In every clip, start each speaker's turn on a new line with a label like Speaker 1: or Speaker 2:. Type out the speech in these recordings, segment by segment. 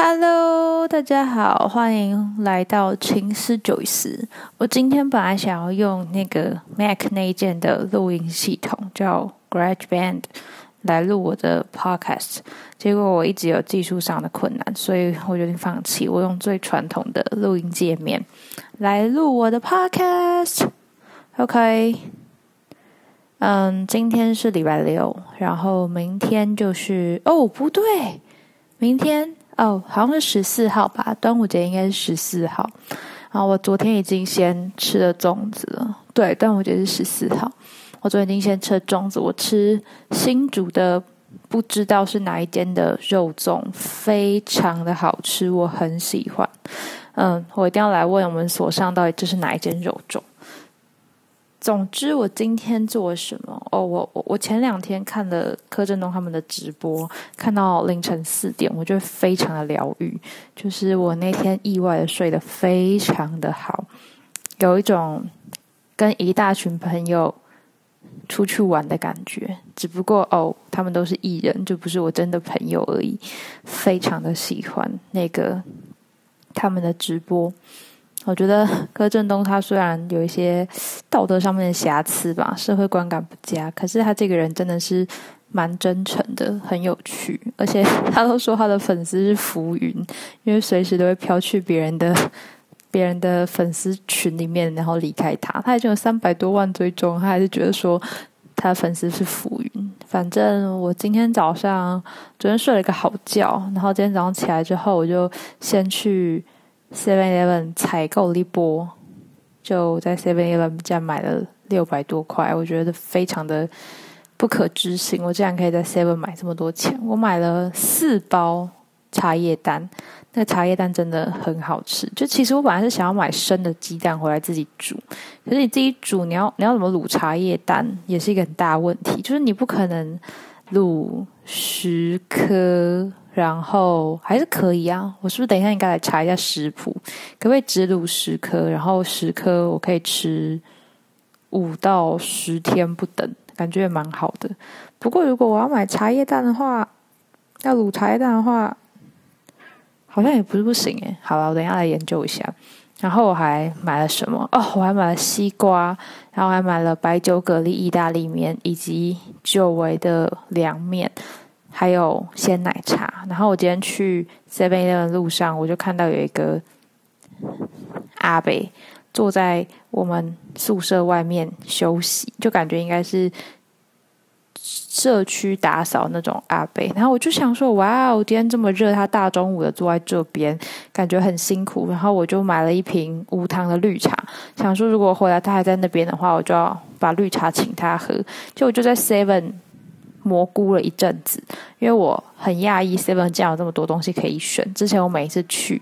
Speaker 1: Hello，大家好，欢迎来到情思九思。我今天本来想要用那个 Mac 那一件的录音系统，叫 GarageBand，来录我的 Podcast。结果我一直有技术上的困难，所以我决定放弃。我用最传统的录音界面来录我的 Podcast。OK，嗯，今天是礼拜六，然后明天就是哦，不对，明天。哦，好像是十四号吧，端午节应该是十四号。然后我昨天已经先吃了粽子了。对，端午节是十四号，我昨天已经先吃了粽子。我吃新煮的，不知道是哪一间的肉粽，非常的好吃，我很喜欢。嗯，我一定要来问我们所上到底这是哪一间肉粽。总之，我今天做了什么？哦，我我我前两天看了柯震东他们的直播，看到凌晨四点，我觉得非常的疗愈。就是我那天意外的睡得非常的好，有一种跟一大群朋友出去玩的感觉。只不过哦，他们都是艺人，就不是我真的朋友而已。非常的喜欢那个他们的直播。我觉得柯震东他虽然有一些道德上面的瑕疵吧，社会观感不佳，可是他这个人真的是蛮真诚的，很有趣。而且 他都说他的粉丝是浮云，因为随时都会飘去别人的别人的粉丝群里面，然后离开他。他已经有三百多万追踪，他还是觉得说他的粉丝是浮云。反正我今天早上昨天睡了一个好觉，然后今天早上起来之后，我就先去。Seven Eleven 采购了一波，就在 Seven Eleven 家买了六百多块，我觉得非常的不可置信，我竟然可以在 Seven 买这么多钱。我买了四包茶叶蛋，那茶叶蛋真的很好吃。就其实我本来是想要买生的鸡蛋回来自己煮，可是你自己煮，你要你要怎么卤茶叶蛋，也是一个很大问题。就是你不可能卤十颗。然后还是可以啊，我是不是等一下应该来查一下食谱，可不可以只卤十颗？然后十颗我可以吃五到十天不等，感觉也蛮好的。不过如果我要买茶叶蛋的话，要卤茶叶蛋的话，好像也不是不行诶。好了，我等一下来研究一下。然后我还买了什么？哦，我还买了西瓜，然后还买了白酒蛤蜊意大利面以及久违的凉面。还有鲜奶茶，然后我今天去 Seven Eleven 路上，我就看到有一个阿北坐在我们宿舍外面休息，就感觉应该是社区打扫那种阿北。然后我就想说，哇哦，今天这么热，他大中午的坐在这边，感觉很辛苦。然后我就买了一瓶无糖的绿茶，想说如果回来他还在那边的话，我就要把绿茶请他喝。就我就在 Seven。蘑菇了一阵子，因为我很讶异 Seven 竟然有这么多东西可以选。之前我每一次去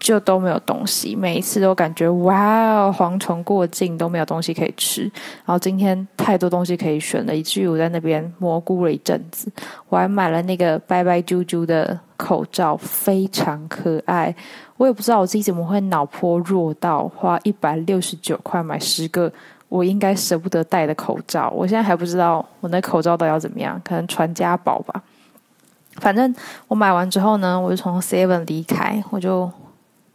Speaker 1: 就都没有东西，每一次都感觉哇，蝗虫过境都没有东西可以吃。然后今天太多东西可以选了，以至于我在那边蘑菇了一阵子。我还买了那个白白啾啾的口罩，非常可爱。我也不知道我自己怎么会脑波弱到花一百六十九块买十个。我应该舍不得戴的口罩，我现在还不知道我那口罩到底要怎么样，可能传家宝吧。反正我买完之后呢，我就从 Seven 离开，我就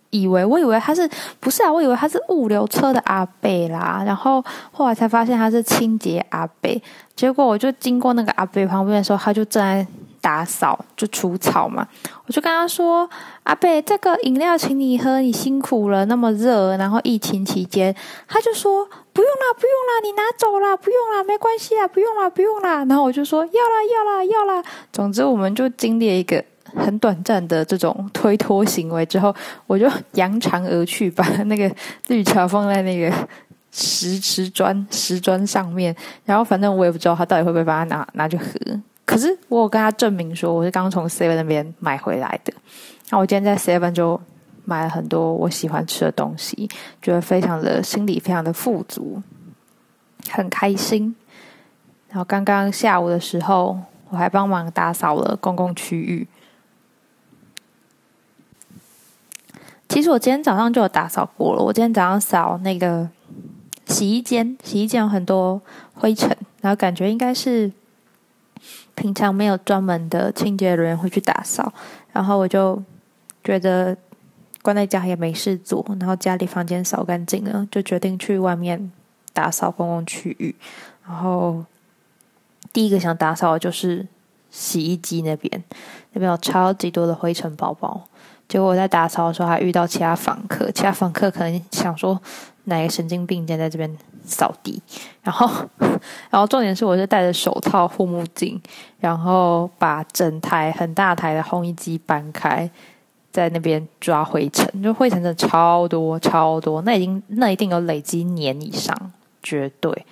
Speaker 1: 以为我以为他是不是啊？我以为他是物流车的阿贝啦，然后后来才发现他是清洁阿贝。结果我就经过那个阿贝旁边的时候，他就正在。打扫就除草嘛，我就跟他说：“阿贝，这个饮料请你喝，你辛苦了，那么热，然后疫情期间。”他就说：“不用啦，不用啦，你拿走啦，不用啦，没关系啊，不用啦，不用啦。”然后我就说：“要啦，要啦，要啦。”总之，我们就经历一个很短暂的这种推脱行为之后，我就扬长而去，把那个绿茶放在那个石石砖石砖上面，然后反正我也不知道他到底会不会把它拿拿去喝。可是我有跟他证明说我是刚从 Seven 那边买回来的，那我今天在 Seven 就买了很多我喜欢吃的东西，觉得非常的心里非常的富足，很开心。然后刚刚下午的时候，我还帮忙打扫了公共区域。其实我今天早上就有打扫过了，我今天早上扫那个洗衣间，洗衣间有很多灰尘，然后感觉应该是。平常没有专门的清洁人员会去打扫，然后我就觉得关在家也没事做，然后家里房间扫干净了，就决定去外面打扫公共区域。然后第一个想打扫的就是洗衣机那边，那边有超级多的灰尘包包。结果我在打扫的时候还遇到其他访客，其他访客可能想说哪个神经病今天在这边扫地，然后，然后重点是我是戴着手套、护目镜，然后把整台很大台的烘衣机搬开，在那边抓灰尘，就灰尘真的超多超多，那已经那一定有累积年以上，绝对。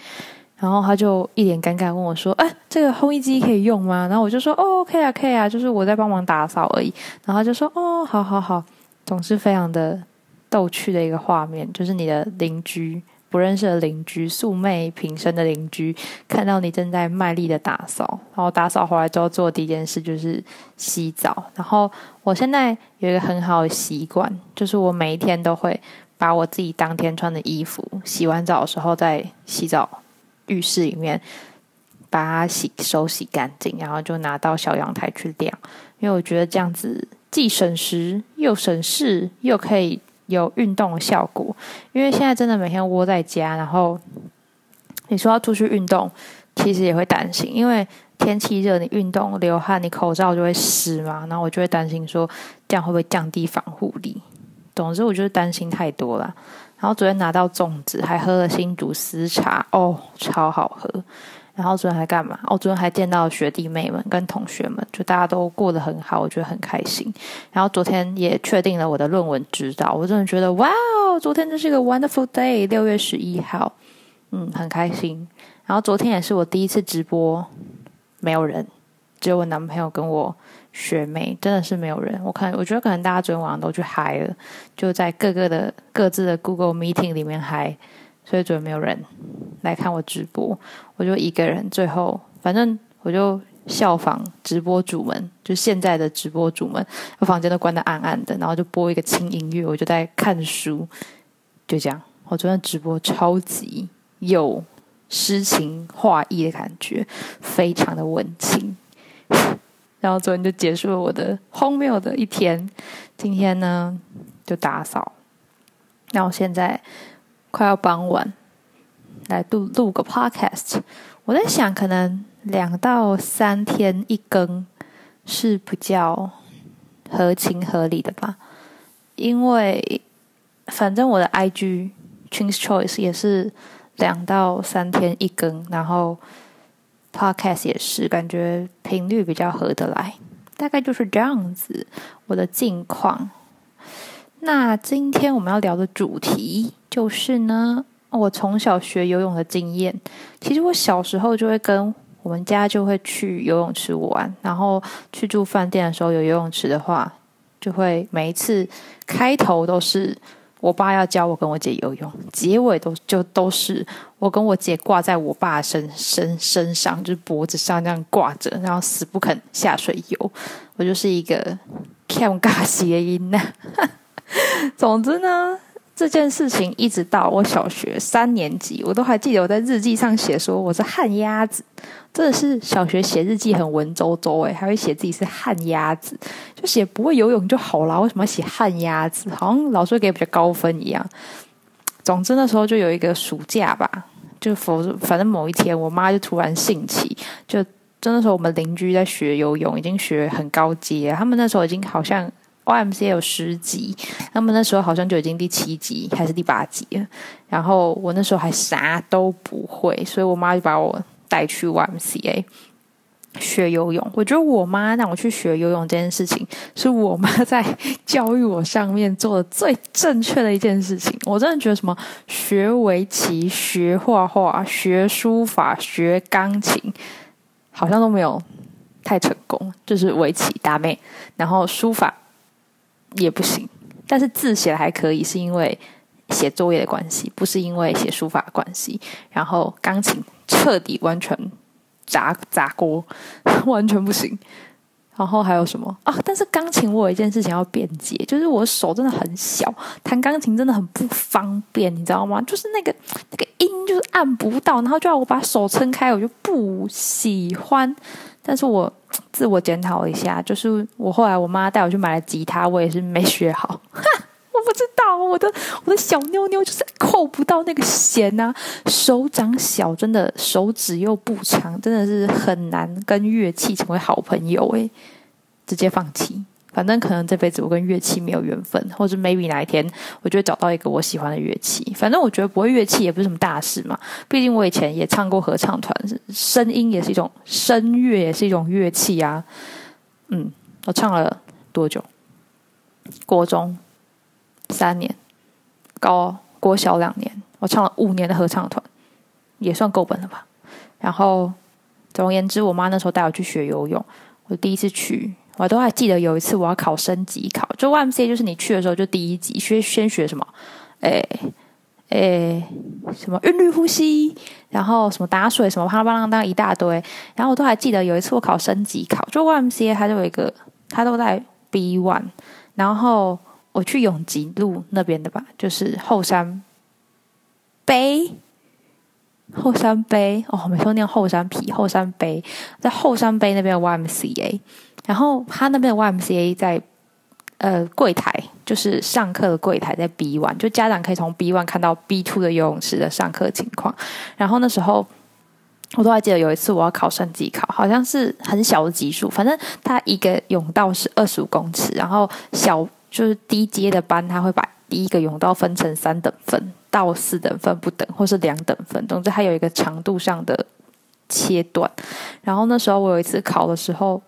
Speaker 1: 然后他就一脸尴尬问我说：“哎，这个烘衣机可以用吗？”然后我就说：“哦，可以啊，可以啊，就是我在帮忙打扫而已。”然后他就说：“哦，好好好。”总是非常的逗趣的一个画面，就是你的邻居不认识的邻居，素昧平生的邻居，看到你正在卖力的打扫，然后打扫回来之后做第一件事就是洗澡。然后我现在有一个很好的习惯，就是我每一天都会把我自己当天穿的衣服洗完澡的时候再洗澡。浴室里面把它洗手洗干净，然后就拿到小阳台去晾。因为我觉得这样子既省时又省事，又可以有运动的效果。因为现在真的每天窝在家，然后你说要出去运动，其实也会担心，因为天气热，你运动流汗，你口罩就会湿嘛。然后我就会担心说，这样会不会降低防护力？总之，我就是担心太多了。然后昨天拿到粽子，还喝了新竹丝茶，哦，超好喝。然后昨天还干嘛？哦，昨天还见到学弟妹们跟同学们，就大家都过得很好，我觉得很开心。然后昨天也确定了我的论文指导，我真的觉得哇哦，昨天真是一个 wonderful day，六月十一号，嗯，很开心。然后昨天也是我第一次直播，没有人，只有我男朋友跟我。学妹真的是没有人，我看我觉得可能大家昨天晚上都去嗨了，就在各个的各自的 Google Meeting 里面嗨，所以昨天没有人来看我直播，我就一个人。最后反正我就效仿直播主们，就现在的直播主们，我房间都关的暗暗的，然后就播一个轻音乐，我就在看书，就这样。我昨天直播超级有诗情画意的感觉，非常的文情。然后昨天就结束了我的荒谬的一天，今天呢就打扫，那我现在快要傍晚，来录录个 podcast。我在想，可能两到三天一更是比较合情合理的吧，因为反正我的 IG Twins Choice 也是两到三天一更，然后。Podcast 也是感觉频率比较合得来，大概就是这样子。我的近况。那今天我们要聊的主题就是呢，我从小学游泳的经验。其实我小时候就会跟我们家就会去游泳池玩，然后去住饭店的时候有游泳池的话，就会每一次开头都是。我爸要教我跟我姐游泳，结尾都就都是我跟我姐挂在我爸身身身上，就是脖子上这样挂着，然后死不肯下水游。我就是一个 cam 尬谐音呐。总之呢。这件事情一直到我小学三年级，我都还记得我在日记上写说我是旱鸭子，真的是小学写日记很文绉绉诶，还会写自己是旱鸭子，就写不会游泳就好啦，为什么要写旱鸭子？好像老师给比较高分一样。总之那时候就有一个暑假吧，就否反正某一天我妈就突然兴起，就真的时候我们邻居在学游泳，已经学很高阶，他们那时候已经好像。YMC 有十级，他们那时候好像就已经第七级还是第八级了。然后我那时候还啥都不会，所以我妈就把我带去 YMCA 学游泳。我觉得我妈让我去学游泳这件事情，是我妈 在教育我上面做的最正确的一件事情。我真的觉得什么学围棋、学画画、学书法、学钢琴，好像都没有太成功。就是围棋打妹，然后书法。也不行，但是字写的还可以，是因为写作业的关系，不是因为写书法的关系。然后钢琴彻底完全砸砸锅，完全不行。然后还有什么啊？但是钢琴我有一件事情要辩解，就是我手真的很小，弹钢琴真的很不方便，你知道吗？就是那个那个音就是按不到，然后就要我把手撑开，我就不喜欢。但是我自我检讨一下，就是我后来我妈带我去买了吉他，我也是没学好。我不知道，我的我的小妞妞就是扣不到那个弦呐，手掌小，真的手指又不长，真的是很难跟乐器成为好朋友诶，直接放弃。反正可能这辈子我跟乐器没有缘分，或者 maybe 哪一天我就会找到一个我喜欢的乐器。反正我觉得不会乐器也不是什么大事嘛，毕竟我以前也唱过合唱团，声音也是一种声乐，也是一种乐器啊。嗯，我唱了多久？国中三年，高国小两年，我唱了五年的合唱团，也算够本了吧。然后总而言之，我妈那时候带我去学游泳，我第一次去。我都还记得有一次我要考升级考，就 YMCA 就是你去的时候就第一级学先学什么，诶诶什么韵律呼吸，然后什么打水什么啪啦啪啦当一大堆，然后我都还记得有一次我考升级考，就 YMCA 它就有一个，它都在 B one，然后我去永吉路那边的吧，就是后山碑，后山碑哦，没说念后山皮后山碑，在后山碑那边有 YMCA。然后他那边的 YMCA 在呃柜台，就是上课的柜台在 B one，就家长可以从 B one 看到 B two 的游泳池的上课情况。然后那时候我都还记得有一次我要考升级考，好像是很小的级数，反正他一个泳道是二十五公尺，然后小就是低阶的班他会把第一个泳道分成三等分到四等分不等，或是两等分，总之它有一个长度上的切断。然后那时候我有一次考的时候。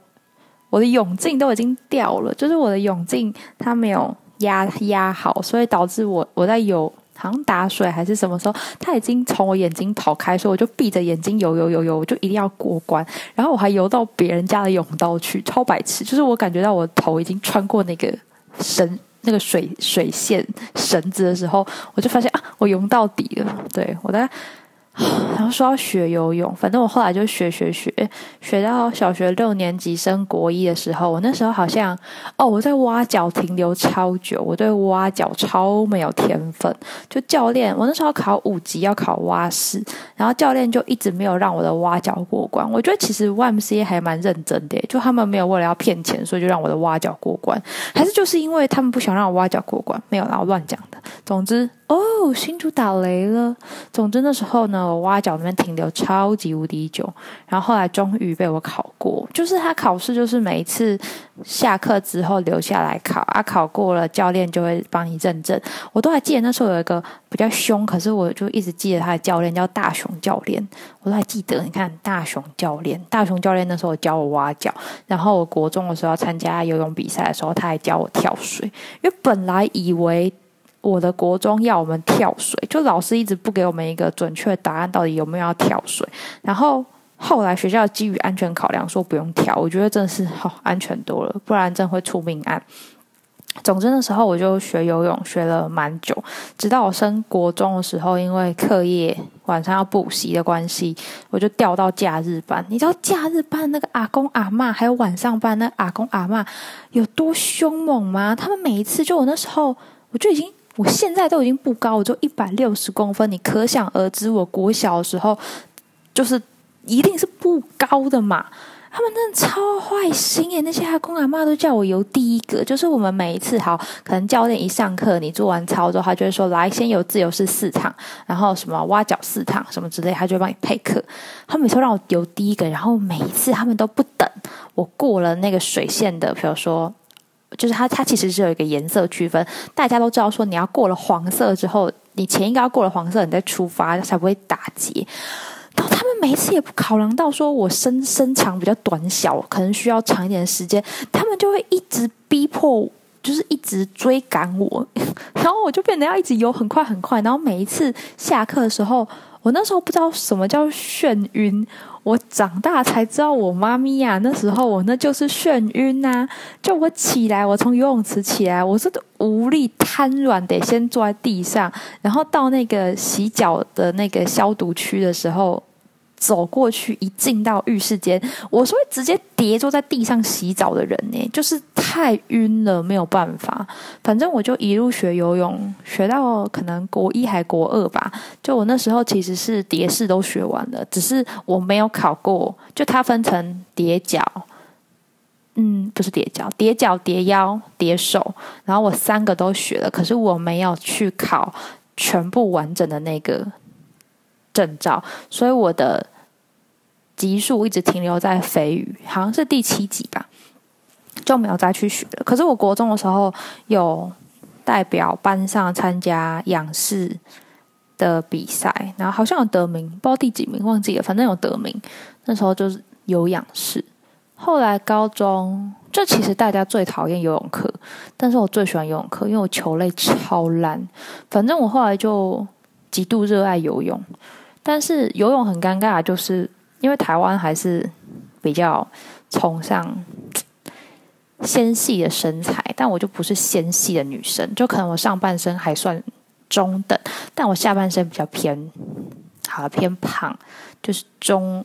Speaker 1: 我的泳镜都已经掉了，就是我的泳镜它没有压压好，所以导致我我在游，好像打水还是什么时候，它已经从我眼睛跑开，所以我就闭着眼睛游游游游，我就一定要过关。然后我还游到别人家的泳道去，超白痴！就是我感觉到我头已经穿过那个绳、那个水水线绳子的时候，我就发现啊，我游到底了。对我在。然后说要学游泳，反正我后来就学学学，学到小学六年级升国一的时候，我那时候好像哦，我在蛙脚停留超久，我对蛙脚超没有天分。就教练，我那时候考五级要考蛙式，然后教练就一直没有让我的蛙脚过关。我觉得其实 YMCA 还蛮认真的，就他们没有为了要骗钱，所以就让我的蛙脚过关，还是就是因为他们不想让我蛙脚过关？没有，然后乱讲的。总之。哦，新竹打雷了。总之那时候呢，我挖角那边停留超级无敌久，然后后来终于被我考过。就是他考试，就是每一次下课之后留下来考啊，考过了，教练就会帮你认证。我都还记得那时候有一个比较凶，可是我就一直记得他的教练叫大雄教练，我都还记得。你看大雄教练，大雄教练那时候教我挖角，然后我国中的时候参加游泳比赛的时候，他还教我跳水，因为本来以为。我的国中要我们跳水，就老师一直不给我们一个准确答案，到底有没有要跳水。然后后来学校基于安全考量说不用跳，我觉得真的是好安全多了，不然真会出命案。总之那时候我就学游泳学了蛮久，直到我升国中的时候，因为课业晚上要补习的关系，我就调到假日班。你知道假日班那个阿公阿妈，还有晚上班那阿公阿妈有多凶猛吗？他们每一次就我那时候我就已经。我现在都已经不高，我就一百六十公分，你可想而知，我国小的时候就是一定是不高的嘛。他们真的超坏心耶，那些阿公阿妈都叫我游第一个。就是我们每一次好，可能教练一上课，你做完操之后，他就会说来先游自由式四趟，然后什么挖脚四趟什么之类，他就会帮你配课。他每次让我游第一个，然后每一次他们都不等我过了那个水线的，比如说。就是它，它其实是有一个颜色区分。大家都知道说，你要过了黄色之后，你前一个要过了黄色，你再出发才不会打结。然后他们每一次也不考量到说我身身长比较短小，可能需要长一点的时间，他们就会一直逼迫，就是一直追赶我。然后我就变得要一直游很快很快。然后每一次下课的时候，我那时候不知道什么叫眩晕。我长大才知道，我妈咪呀，那时候我那就是眩晕呐。就我起来，我从游泳池起来，我是无力瘫软，得先坐在地上。然后到那个洗脚的那个消毒区的时候，走过去，一进到浴室间，我是会直接跌坐在地上洗澡的人呢，就是。太晕了，没有办法。反正我就一路学游泳，学到可能国一还国二吧。就我那时候其实是蝶式都学完了，只是我没有考过。就它分成叠脚，嗯，不是叠脚，叠脚、叠腰、叠手，然后我三个都学了，可是我没有去考全部完整的那个证照，所以我的级数一直停留在飞鱼，好像是第七级吧。就没有再去学了。可是我国中的时候有代表班上参加仰视的比赛，然后好像有得名，不知道第几名，忘记了，反正有得名。那时候就是有仰视。后来高中，就其实大家最讨厌游泳课，但是我最喜欢游泳课，因为我球类超烂。反正我后来就极度热爱游泳，但是游泳很尴尬，就是因为台湾还是比较崇尚。纤细的身材，但我就不是纤细的女生，就可能我上半身还算中等，但我下半身比较偏，好偏胖，就是中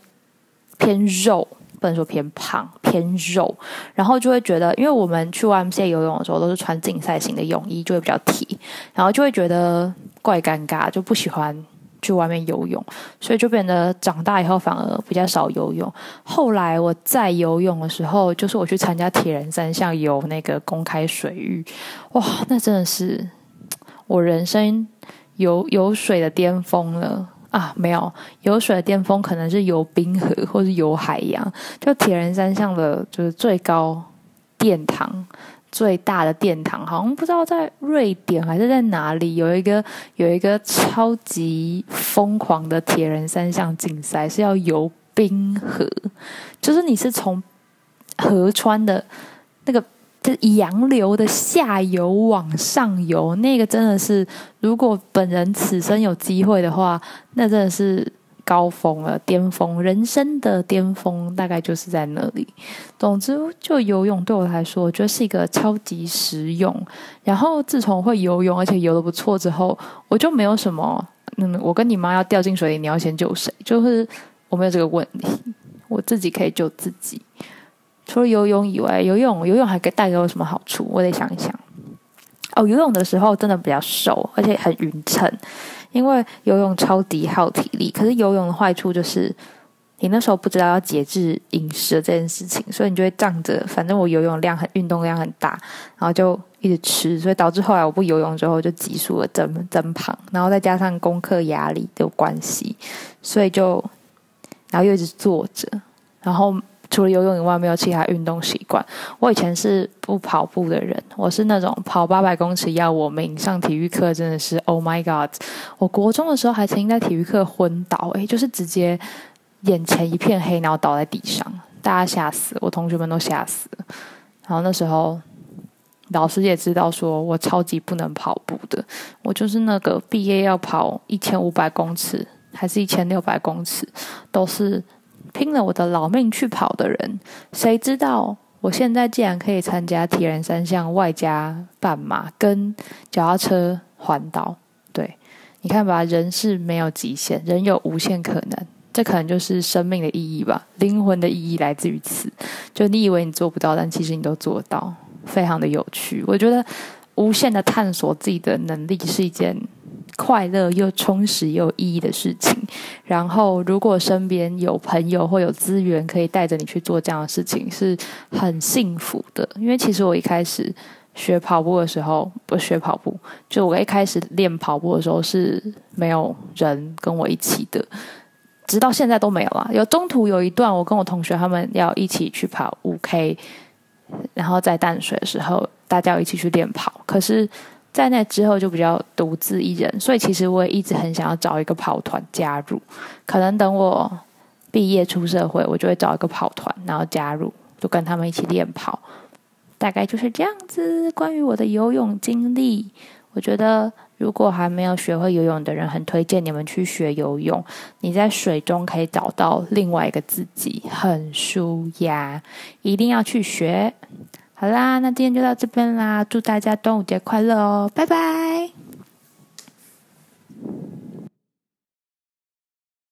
Speaker 1: 偏肉，不能说偏胖，偏肉，然后就会觉得，因为我们去 Y M C A 游泳的时候都是穿竞赛型的泳衣，就会比较提，然后就会觉得怪尴尬，就不喜欢。去外面游泳，所以就变得长大以后反而比较少游泳。后来我在游泳的时候，就是我去参加铁人三项游那个公开水域，哇，那真的是我人生游游水的巅峰了啊！没有游水的巅峰，可能是游冰河或是游海洋，就铁人三项的就是最高殿堂。最大的殿堂好像不知道在瑞典还是在哪里，有一个有一个超级疯狂的铁人三项竞赛，是要游冰河，就是你是从河川的那个就洋流的下游往上游，那个真的是如果本人此生有机会的话，那真的是。高峰了，巅峰，人生的巅峰大概就是在那里。总之，就游泳对我来说，我觉得是一个超级实用。然后自从会游泳，而且游的不错之后，我就没有什么，嗯，我跟你妈要掉进水里，你要先救谁？就是我没有这个问题，我自己可以救自己。除了游泳以外，游泳游泳还给带给我什么好处？我得想一想。哦，游泳的时候真的比较瘦，而且很匀称。因为游泳超级耗体力，可是游泳的坏处就是，你那时候不知道要节制饮食这件事情，所以你就会仗着反正我游泳量很运动量很大，然后就一直吃，所以导致后来我不游泳之后就急速的增增胖，然后再加上功课压力的关系，所以就然后又一直坐着，然后。除了游泳以外，没有其他运动习惯。我以前是不跑步的人，我是那种跑八百公尺要我命。上体育课真的是 Oh my God！我国中的时候还曾经在体育课昏倒，诶，就是直接眼前一片黑，然后倒在地上，大家吓死，我同学们都吓死。然后那时候老师也知道说我超级不能跑步的，我就是那个毕业要跑一千五百公尺，还是一千六百公尺，都是。拼了我的老命去跑的人，谁知道我现在竟然可以参加铁人三项，外加半马跟脚踏车环岛。对，你看吧，人是没有极限，人有无限可能。这可能就是生命的意义吧，灵魂的意义来自于此。就你以为你做不到，但其实你都做到，非常的有趣。我觉得无限的探索自己的能力是一件。快乐又充实又有意义的事情。然后，如果身边有朋友或有资源可以带着你去做这样的事情，是很幸福的。因为其实我一开始学跑步的时候，不学跑步，就我一开始练跑步的时候是没有人跟我一起的，直到现在都没有了。有中途有一段，我跟我同学他们要一起去跑五 K，然后在淡水的时候，大家要一起去练跑，可是。在那之后就比较独自一人，所以其实我也一直很想要找一个跑团加入。可能等我毕业出社会，我就会找一个跑团，然后加入，就跟他们一起练跑。大概就是这样子。关于我的游泳经历，我觉得如果还没有学会游泳的人，很推荐你们去学游泳。你在水中可以找到另外一个自己，很舒压，一定要去学。好啦那今天就到这边啦祝大家端午节快乐哦拜拜。